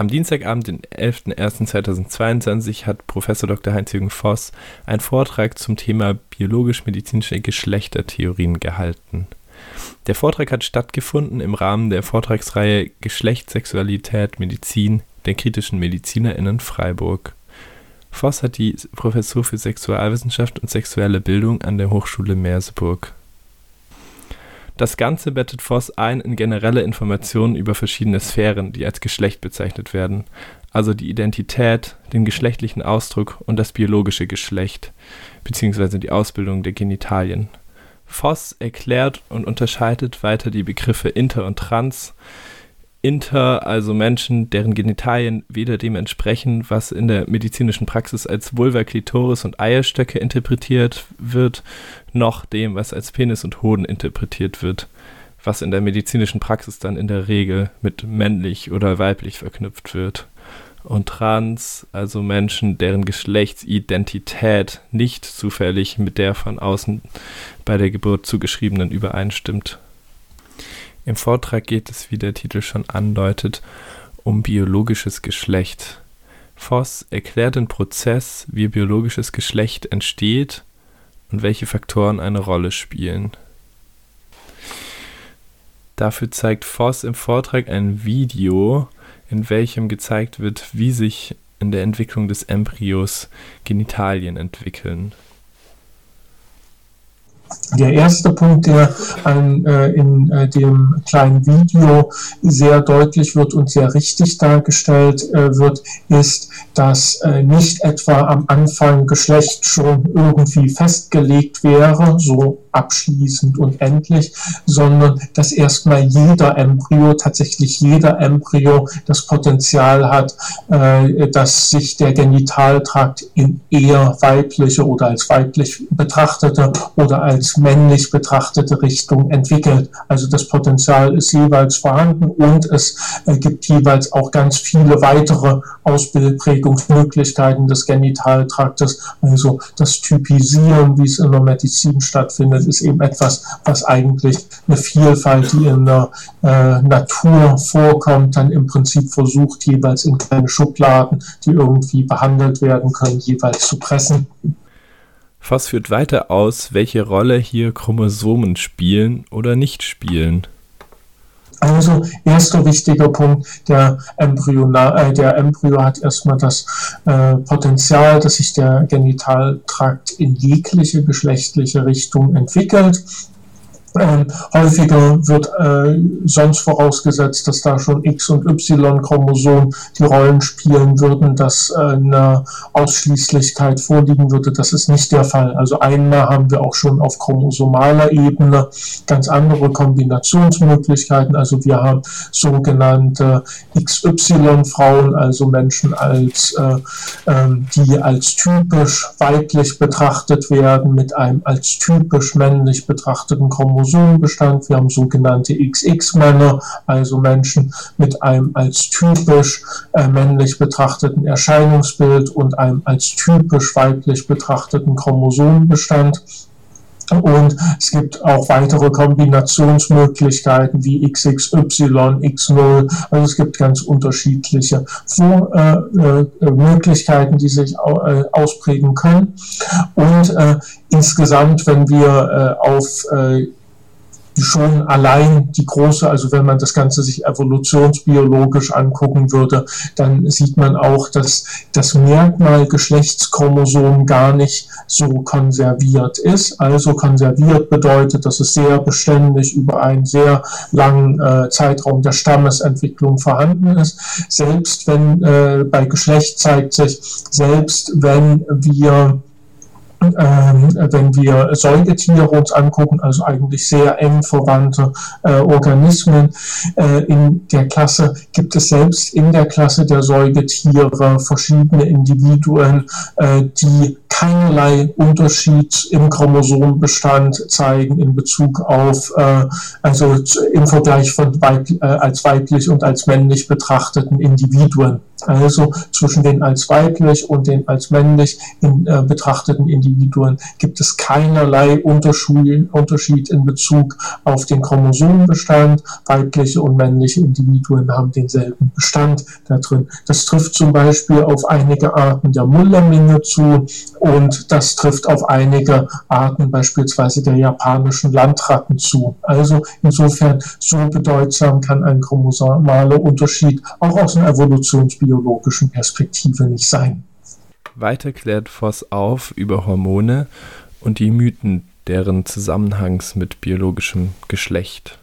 Am Dienstagabend, den 11.01.2022, hat Professor Dr. Heinz-Jürgen Voss einen Vortrag zum Thema biologisch-medizinische Geschlechtertheorien gehalten. Der Vortrag hat stattgefunden im Rahmen der Vortragsreihe Geschlecht, Sexualität, Medizin der kritischen MedizinerInnen Freiburg. Voss hat die Professur für Sexualwissenschaft und sexuelle Bildung an der Hochschule Merseburg. Das Ganze bettet Voss ein in generelle Informationen über verschiedene Sphären, die als Geschlecht bezeichnet werden, also die Identität, den geschlechtlichen Ausdruck und das biologische Geschlecht bzw. die Ausbildung der Genitalien. Voss erklärt und unterscheidet weiter die Begriffe inter und trans, Inter, also Menschen, deren Genitalien weder dem entsprechen, was in der medizinischen Praxis als Vulva, Klitoris und Eierstöcke interpretiert wird, noch dem, was als Penis und Hoden interpretiert wird, was in der medizinischen Praxis dann in der Regel mit männlich oder weiblich verknüpft wird. Und trans, also Menschen, deren Geschlechtsidentität nicht zufällig mit der von außen bei der Geburt zugeschriebenen übereinstimmt. Im Vortrag geht es, wie der Titel schon andeutet, um biologisches Geschlecht. Voss erklärt den Prozess, wie biologisches Geschlecht entsteht und welche Faktoren eine Rolle spielen. Dafür zeigt Voss im Vortrag ein Video, in welchem gezeigt wird, wie sich in der Entwicklung des Embryos Genitalien entwickeln. Der erste Punkt, der an, äh, in äh, dem kleinen Video sehr deutlich wird und sehr richtig dargestellt äh, wird, ist, dass äh, nicht etwa am Anfang Geschlecht schon irgendwie festgelegt wäre, so abschließend und endlich, sondern dass erstmal jeder Embryo, tatsächlich jeder Embryo das Potenzial hat, äh, dass sich der Genitaltrakt in eher weibliche oder als weiblich betrachtete oder als männlich betrachtete Richtung entwickelt. Also das Potenzial ist jeweils vorhanden und es äh, gibt jeweils auch ganz viele weitere Ausprägungsmöglichkeiten des Genitaltraktes. Also das Typisieren, wie es in der Medizin stattfindet, ist eben etwas, was eigentlich eine Vielfalt, die in der äh, Natur vorkommt, dann im Prinzip versucht, jeweils in kleine Schubladen, die irgendwie behandelt werden können, jeweils zu pressen. Voss führt weiter aus, welche Rolle hier Chromosomen spielen oder nicht spielen. Also erster wichtiger Punkt, der Embryo, äh, der Embryo hat erstmal das äh, Potenzial, dass sich der Genitaltrakt in jegliche geschlechtliche Richtung entwickelt. Ähm, häufiger wird äh, sonst vorausgesetzt, dass da schon X- und Y-Chromosom die Rollen spielen würden, dass äh, eine Ausschließlichkeit vorliegen würde. Das ist nicht der Fall. Also einmal haben wir auch schon auf chromosomaler Ebene ganz andere Kombinationsmöglichkeiten. Also wir haben sogenannte XY-Frauen, also Menschen als äh, ähm, die als typisch weiblich betrachtet werden, mit einem als typisch männlich betrachteten Chromosom Chromosomenbestand. Wir haben sogenannte XX-Männer, also Menschen mit einem als typisch äh, männlich betrachteten Erscheinungsbild und einem als typisch weiblich betrachteten Chromosomenbestand. Und es gibt auch weitere Kombinationsmöglichkeiten wie XXY, X0. Also es gibt ganz unterschiedliche Vor äh, äh, Möglichkeiten, die sich äh, ausprägen können. Und äh, insgesamt, wenn wir äh, auf äh, schon allein die große, also wenn man das Ganze sich evolutionsbiologisch angucken würde, dann sieht man auch, dass das Merkmal Geschlechtschromosom gar nicht so konserviert ist. Also konserviert bedeutet, dass es sehr beständig über einen sehr langen äh, Zeitraum der Stammesentwicklung vorhanden ist. Selbst wenn äh, bei Geschlecht zeigt sich, selbst wenn wir wenn wir Säugetiere uns angucken, also eigentlich sehr eng verwandte äh, Organismen. Äh, in der Klasse, gibt es selbst in der Klasse der Säugetiere verschiedene Individuen, äh, die keinerlei Unterschied im Chromosomenbestand zeigen in Bezug auf, äh, also im Vergleich von weib, äh, als weiblich und als männlich betrachteten Individuen. Also zwischen den als weiblich und den als männlich in, äh, betrachteten Individuen gibt es keinerlei Unterschied in Bezug auf den Chromosomenbestand. Weibliche und männliche Individuen haben denselben Bestand da drin. Das trifft zum Beispiel auf einige Arten der Mullerminge zu und das trifft auf einige Arten beispielsweise der japanischen Landratten zu. Also insofern so bedeutsam kann ein chromosomaler Unterschied auch aus einer evolutionsbiologischen Perspektive nicht sein. Weiter klärt Voss auf über Hormone und die Mythen deren Zusammenhangs mit biologischem Geschlecht.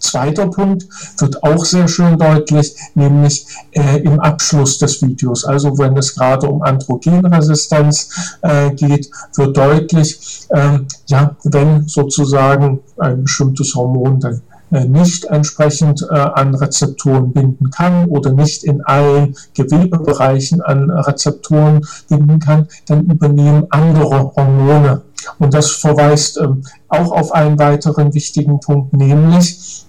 Zweiter Punkt wird auch sehr schön deutlich, nämlich äh, im Abschluss des Videos. Also wenn es gerade um Androgenresistenz äh, geht, wird deutlich, äh, ja, wenn sozusagen ein bestimmtes Hormon dann äh, nicht entsprechend äh, an Rezeptoren binden kann oder nicht in allen Gewebebereichen an Rezeptoren binden kann, dann übernehmen andere Hormone. Und das verweist ähm, auch auf einen weiteren wichtigen Punkt, nämlich,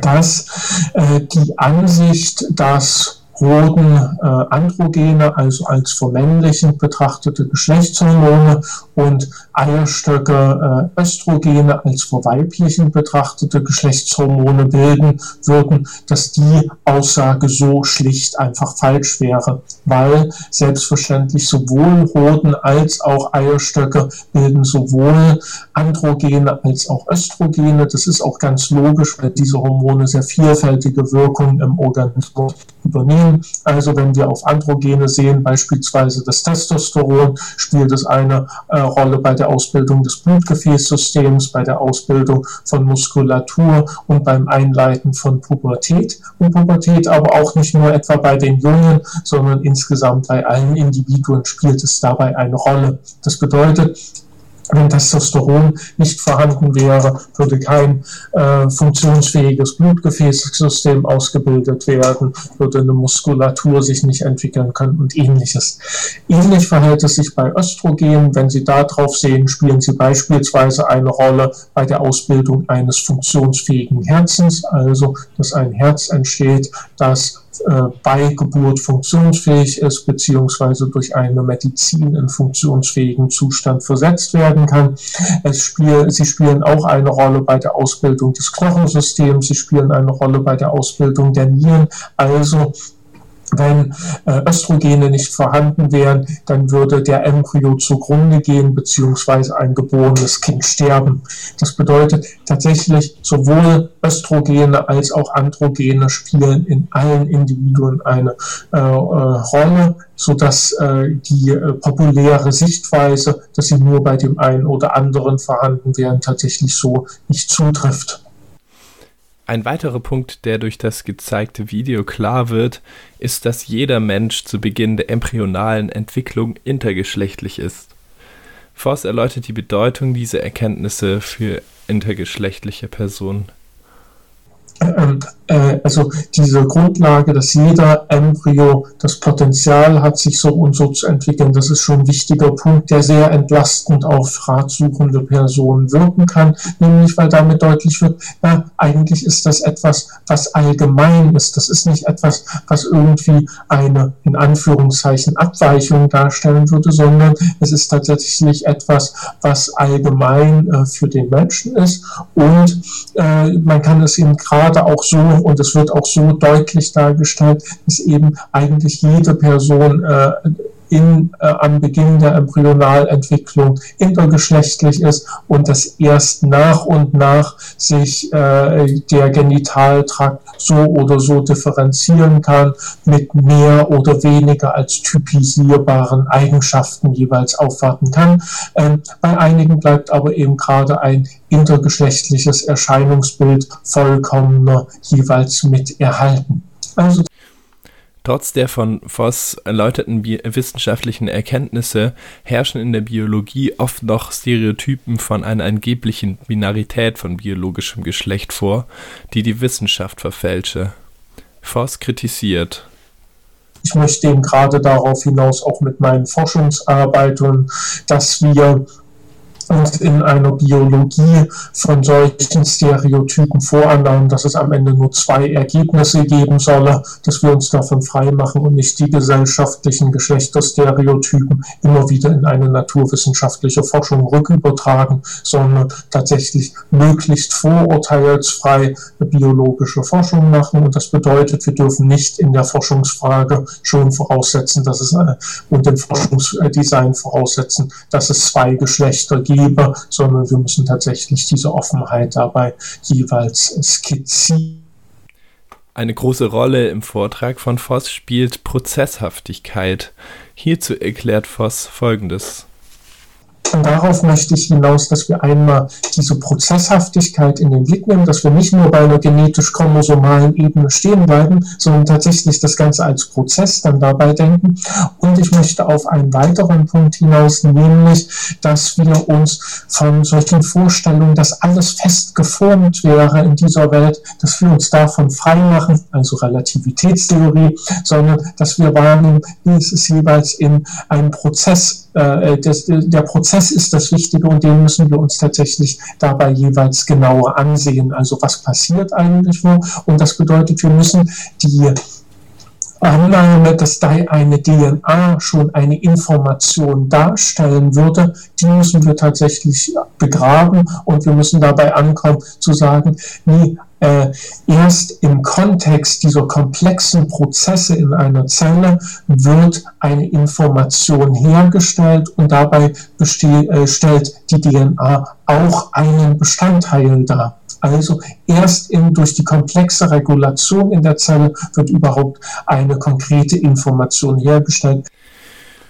dass äh, die Ansicht, dass wurden äh, Androgene, also als vermännlichend betrachtete Geschlechtshormone und Eierstöcke äh, Östrogene als verweiblichen betrachtete Geschlechtshormone bilden würden, dass die Aussage so schlicht einfach falsch wäre, weil selbstverständlich sowohl Hoden als auch Eierstöcke bilden sowohl Androgene als auch Östrogene. Das ist auch ganz logisch, weil diese Hormone sehr vielfältige Wirkungen im Organismus übernehmen. Also wenn wir auf Androgene sehen, beispielsweise das Testosteron, spielt es eine äh, Rolle bei der Ausbildung des Blutgefäßsystems, bei der Ausbildung von Muskulatur und beim Einleiten von Pubertät. Und Pubertät aber auch nicht nur etwa bei den Jungen, sondern insgesamt bei allen Individuen spielt es dabei eine Rolle. Das bedeutet, wenn Testosteron nicht vorhanden wäre, würde kein äh, funktionsfähiges Blutgefäßsystem ausgebildet werden, würde eine Muskulatur sich nicht entwickeln können und ähnliches. Ähnlich verhält es sich bei Östrogen. Wenn Sie da drauf sehen, spielen sie beispielsweise eine Rolle bei der Ausbildung eines funktionsfähigen Herzens, also dass ein Herz entsteht, das bei Geburt funktionsfähig ist, beziehungsweise durch eine Medizin in funktionsfähigen Zustand versetzt werden kann. Spiel, sie spielen auch eine Rolle bei der Ausbildung des Knochensystems, sie spielen eine Rolle bei der Ausbildung der Nieren. Also wenn äh, Östrogene nicht vorhanden wären, dann würde der Embryo zugrunde gehen, beziehungsweise ein geborenes Kind sterben. Das bedeutet tatsächlich, sowohl Östrogene als auch Androgene spielen in allen Individuen eine äh, äh, Rolle, sodass äh, die äh, populäre Sichtweise, dass sie nur bei dem einen oder anderen vorhanden wären, tatsächlich so nicht zutrifft. Ein weiterer Punkt, der durch das gezeigte Video klar wird, ist, dass jeder Mensch zu Beginn der embryonalen Entwicklung intergeschlechtlich ist. Voss erläutert die Bedeutung dieser Erkenntnisse für intergeschlechtliche Personen. Ähm, äh, also diese Grundlage, dass jeder Embryo das Potenzial hat, sich so und so zu entwickeln, das ist schon ein wichtiger Punkt, der sehr entlastend auf ratsuchende Personen wirken kann, nämlich weil damit deutlich wird, na, eigentlich ist das etwas, was allgemein ist. Das ist nicht etwas, was irgendwie eine, in Anführungszeichen, Abweichung darstellen würde, sondern es ist tatsächlich etwas, was allgemein äh, für den Menschen ist und äh, man kann es eben gerade auch so und es wird auch so deutlich dargestellt, dass eben eigentlich jede Person äh, in, äh, am Beginn der Embryonalentwicklung intergeschlechtlich ist und dass erst nach und nach sich äh, der Genitaltrakt so oder so differenzieren kann mit mehr oder weniger als typisierbaren Eigenschaften jeweils aufwarten kann. Ähm, bei einigen bleibt aber eben gerade ein intergeschlechtliches Erscheinungsbild vollkommener jeweils mit erhalten. Also Trotz der von Voss erläuterten wissenschaftlichen Erkenntnisse herrschen in der Biologie oft noch Stereotypen von einer angeblichen Binarität von biologischem Geschlecht vor, die die Wissenschaft verfälsche. Voss kritisiert. Ich möchte eben gerade darauf hinaus auch mit meinen Forschungsarbeiten, dass wir und in einer Biologie von solchen Stereotypen Vorannahmen, dass es am Ende nur zwei Ergebnisse geben solle, dass wir uns davon freimachen und nicht die gesellschaftlichen Geschlechterstereotypen immer wieder in eine naturwissenschaftliche Forschung rückübertragen, sondern tatsächlich möglichst vorurteilsfrei biologische Forschung machen. Und das bedeutet, wir dürfen nicht in der Forschungsfrage schon voraussetzen, dass es äh, und im Forschungsdesign voraussetzen, dass es zwei Geschlechter gibt gebe, sondern wir müssen tatsächlich diese Offenheit dabei jeweils skizzieren. Eine große Rolle im Vortrag von Voss spielt Prozesshaftigkeit. Hierzu erklärt Voss Folgendes. Und darauf möchte ich hinaus, dass wir einmal diese Prozesshaftigkeit in den Blick nehmen, dass wir nicht nur bei einer genetisch-chromosomalen Ebene stehen bleiben, sondern tatsächlich das Ganze als Prozess dann dabei denken. Und ich möchte auf einen weiteren Punkt hinaus, nämlich, dass wir uns von solchen Vorstellungen, dass alles fest geformt wäre in dieser Welt, dass wir uns davon frei machen, also Relativitätstheorie, sondern dass wir wahrnehmen, wie es ist jeweils in einem Prozess das, der Prozess ist das Wichtige und den müssen wir uns tatsächlich dabei jeweils genauer ansehen. Also was passiert eigentlich wo? Und das bedeutet, wir müssen die Annahme, dass da eine DNA schon eine Information darstellen würde, die müssen wir tatsächlich begraben und wir müssen dabei ankommen zu sagen, nee, äh, erst im Kontext dieser komplexen Prozesse in einer Zelle wird eine Information hergestellt und dabei äh, stellt die DNA auch einen Bestandteil dar. Also erst in, durch die komplexe Regulation in der Zelle wird überhaupt eine konkrete Information hergestellt.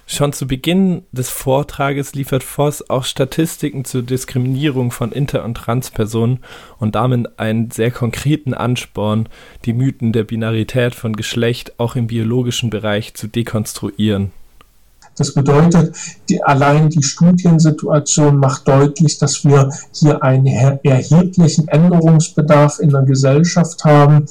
Schon zu Beginn des Vortrages liefert Voss auch Statistiken zur Diskriminierung von Inter- und Transpersonen und damit einen sehr konkreten Ansporn, die Mythen der Binarität von Geschlecht auch im biologischen Bereich zu dekonstruieren. Das bedeutet, die, allein die Studiensituation macht deutlich, dass wir hier einen erheblichen Änderungsbedarf in der Gesellschaft haben,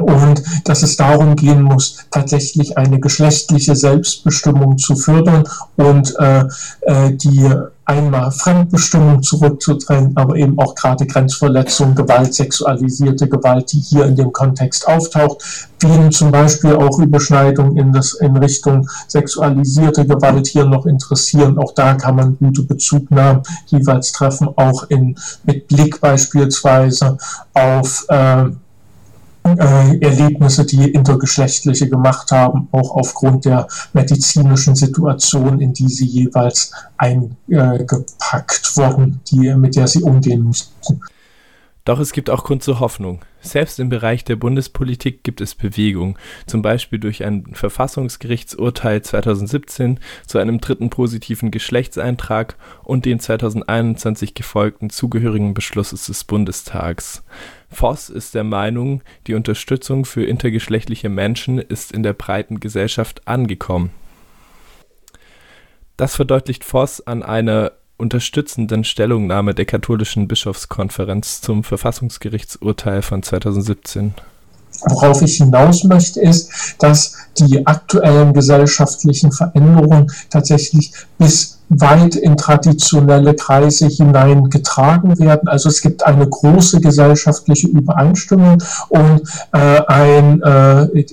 und dass es darum gehen muss, tatsächlich eine geschlechtliche Selbstbestimmung zu fördern und äh, äh, die einmal Fremdbestimmung zurückzudrängen, aber eben auch gerade Grenzverletzung, Gewalt, sexualisierte Gewalt, die hier in dem Kontext auftaucht, wie zum Beispiel auch Überschneidungen in, das, in Richtung sexualisierte Gewalt hier noch interessieren. Auch da kann man gute Bezugnahmen jeweils treffen, auch in, mit Blick beispielsweise auf äh, äh, Erlebnisse, die intergeschlechtliche gemacht haben, auch aufgrund der medizinischen Situation, in die sie jeweils eingepackt wurden, die, mit der sie umgehen mussten. Doch es gibt auch Grund zur Hoffnung. Selbst im Bereich der Bundespolitik gibt es Bewegung, zum Beispiel durch ein Verfassungsgerichtsurteil 2017 zu einem dritten positiven Geschlechtseintrag und den 2021 gefolgten zugehörigen Beschlusses des Bundestags. Voss ist der Meinung, die Unterstützung für intergeschlechtliche Menschen ist in der breiten Gesellschaft angekommen. Das verdeutlicht Voss an einer unterstützenden Stellungnahme der katholischen Bischofskonferenz zum Verfassungsgerichtsurteil von 2017. Worauf ich hinaus möchte, ist, dass die aktuellen gesellschaftlichen Veränderungen tatsächlich bis weit in traditionelle Kreise hineingetragen werden. Also es gibt eine große gesellschaftliche Übereinstimmung und äh, ein, äh,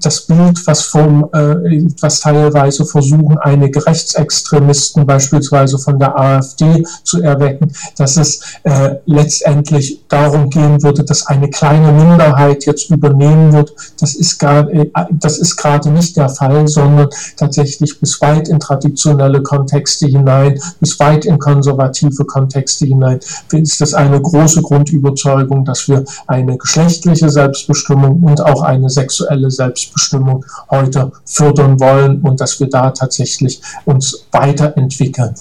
das Bild, was, vom, äh, was teilweise versuchen, einige Rechtsextremisten beispielsweise von der AfD zu erwecken, dass es äh, letztendlich darum gehen würde, dass eine kleine Minderheit jetzt übernehmen wird. Das ist, gar, äh, das ist gerade nicht der Fall, sondern tatsächlich bis weit in traditionelle Kontexte hinein, bis weit in konservative Kontexte hinein, ist das eine große Grundüberzeugung, dass wir eine geschlechtliche Selbstbestimmung und auch eine sexuelle Selbstbestimmung heute fördern wollen und dass wir da tatsächlich uns weiterentwickeln.